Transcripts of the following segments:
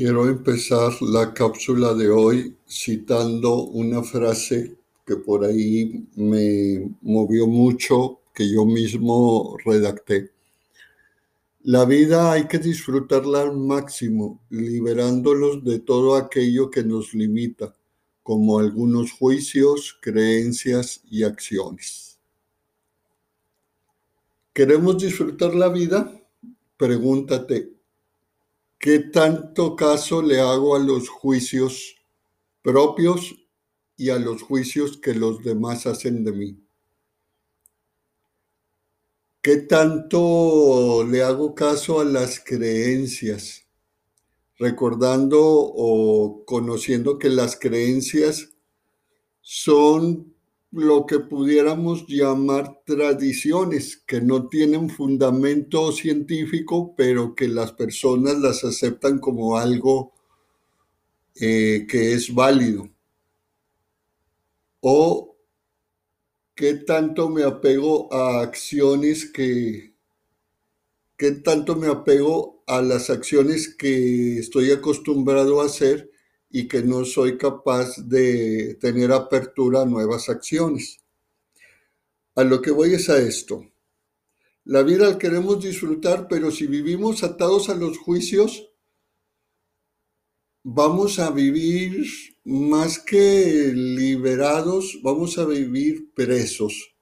Quiero empezar la cápsula de hoy citando una frase que por ahí me movió mucho, que yo mismo redacté. La vida hay que disfrutarla al máximo, liberándolos de todo aquello que nos limita, como algunos juicios, creencias y acciones. ¿Queremos disfrutar la vida? Pregúntate, ¿Qué tanto caso le hago a los juicios propios y a los juicios que los demás hacen de mí? ¿Qué tanto le hago caso a las creencias? Recordando o conociendo que las creencias son lo que pudiéramos llamar tradiciones que no tienen fundamento científico, pero que las personas las aceptan como algo eh, que es válido. O qué tanto me apego a acciones que, qué tanto me apego a las acciones que estoy acostumbrado a hacer y que no soy capaz de tener apertura a nuevas acciones. A lo que voy es a esto. La vida la queremos disfrutar, pero si vivimos atados a los juicios, vamos a vivir más que liberados, vamos a vivir presos.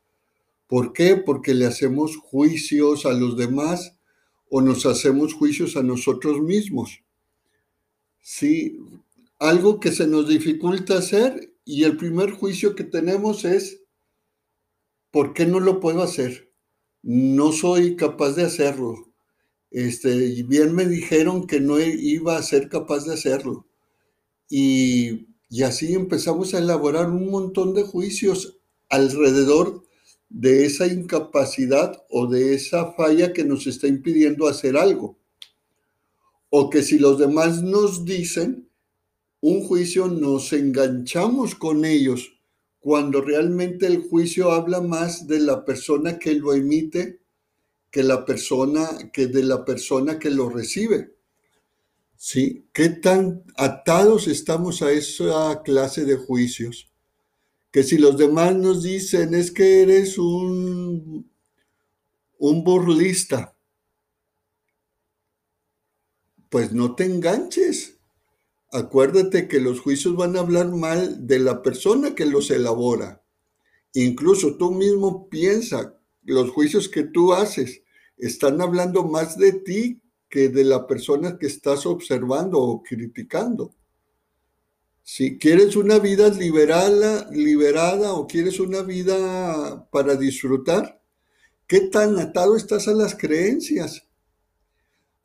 ¿Por qué? Porque le hacemos juicios a los demás o nos hacemos juicios a nosotros mismos. Sí, algo que se nos dificulta hacer y el primer juicio que tenemos es, ¿por qué no lo puedo hacer? No soy capaz de hacerlo. Este, bien me dijeron que no iba a ser capaz de hacerlo. Y, y así empezamos a elaborar un montón de juicios alrededor de esa incapacidad o de esa falla que nos está impidiendo hacer algo. O que si los demás nos dicen, un juicio nos enganchamos con ellos cuando realmente el juicio habla más de la persona que lo emite que la persona que de la persona que lo recibe. ¿Sí? ¿Qué tan atados estamos a esa clase de juicios? Que si los demás nos dicen es que eres un un burlista, pues no te enganches acuérdate que los juicios van a hablar mal de la persona que los elabora. Incluso tú mismo piensa, los juicios que tú haces están hablando más de ti que de la persona que estás observando o criticando. Si quieres una vida liberada, liberada o quieres una vida para disfrutar, ¿qué tan atado estás a las creencias?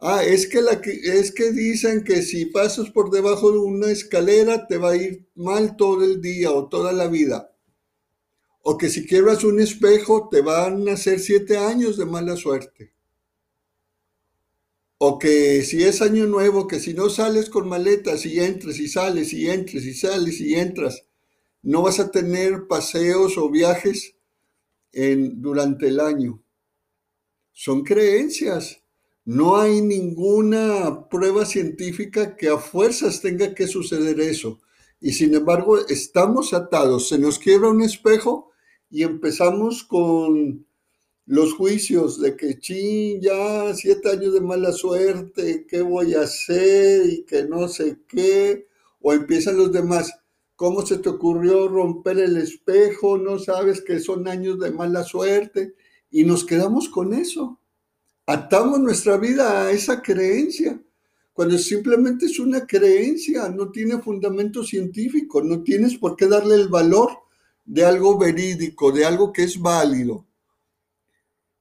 Ah, es que, es que dicen que si pasas por debajo de una escalera te va a ir mal todo el día o toda la vida. O que si quiebras un espejo te van a hacer siete años de mala suerte. O que si es año nuevo, que si no sales con maletas y entres y sales y entres y sales y entras, no vas a tener paseos o viajes en, durante el año. Son creencias no hay ninguna prueba científica que a fuerzas tenga que suceder eso. Y sin embargo, estamos atados. Se nos quiebra un espejo y empezamos con los juicios de que, ching, ya siete años de mala suerte, ¿qué voy a hacer? Y que no sé qué. O empiezan los demás, ¿cómo se te ocurrió romper el espejo? No sabes que son años de mala suerte. Y nos quedamos con eso atamos nuestra vida a esa creencia, cuando simplemente es una creencia, no tiene fundamento científico, no tienes por qué darle el valor de algo verídico, de algo que es válido.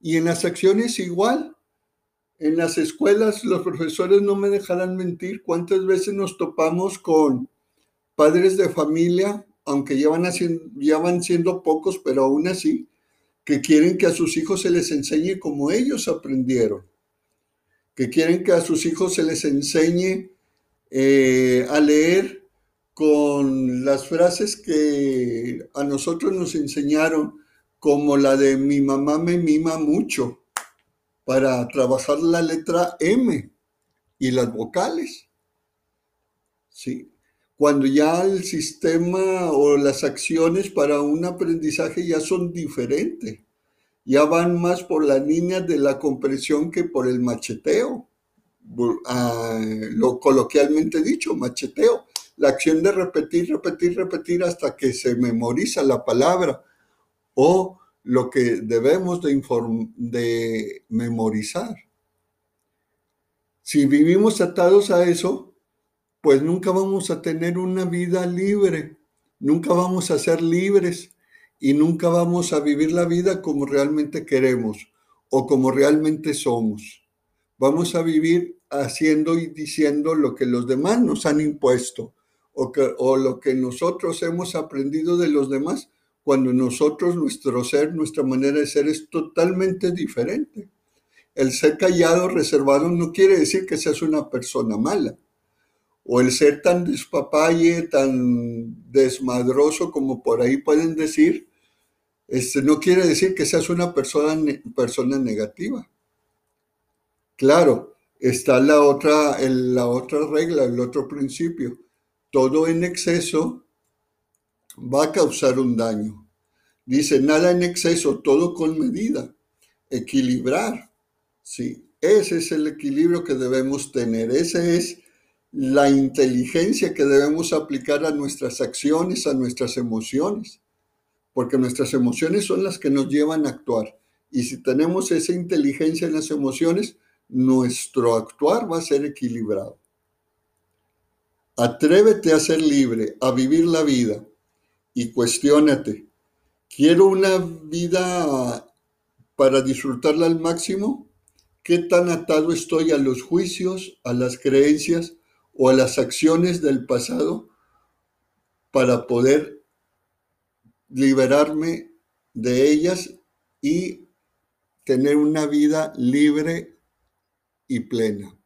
Y en las acciones igual. En las escuelas los profesores no me dejarán mentir cuántas veces nos topamos con padres de familia, aunque ya van, ya van siendo pocos, pero aún así, que quieren que a sus hijos se les enseñe como ellos aprendieron, que quieren que a sus hijos se les enseñe eh, a leer con las frases que a nosotros nos enseñaron, como la de mi mamá me mima mucho, para trabajar la letra M y las vocales. ¿sí? Cuando ya el sistema o las acciones para un aprendizaje ya son diferentes, ya van más por la línea de la comprensión que por el macheteo, ah, lo coloquialmente dicho, macheteo, la acción de repetir, repetir, repetir hasta que se memoriza la palabra. O lo que debemos de, de memorizar. Si vivimos atados a eso, pues nunca vamos a tener una vida libre, nunca vamos a ser libres y nunca vamos a vivir la vida como realmente queremos o como realmente somos. Vamos a vivir haciendo y diciendo lo que los demás nos han impuesto o, o lo que nosotros hemos aprendido de los demás cuando nosotros, nuestro ser, nuestra manera de ser es totalmente diferente. El ser callado, reservado, no quiere decir que seas una persona mala o el ser tan despapalle, tan desmadroso como por ahí pueden decir, este, no quiere decir que seas una persona, persona negativa. Claro, está la otra, la otra regla, el otro principio. Todo en exceso va a causar un daño. Dice, nada en exceso, todo con medida. Equilibrar. Sí, ese es el equilibrio que debemos tener. Ese es la inteligencia que debemos aplicar a nuestras acciones, a nuestras emociones, porque nuestras emociones son las que nos llevan a actuar. Y si tenemos esa inteligencia en las emociones, nuestro actuar va a ser equilibrado. Atrévete a ser libre, a vivir la vida y cuestiónate. ¿Quiero una vida para disfrutarla al máximo? ¿Qué tan atado estoy a los juicios, a las creencias, o a las acciones del pasado para poder liberarme de ellas y tener una vida libre y plena.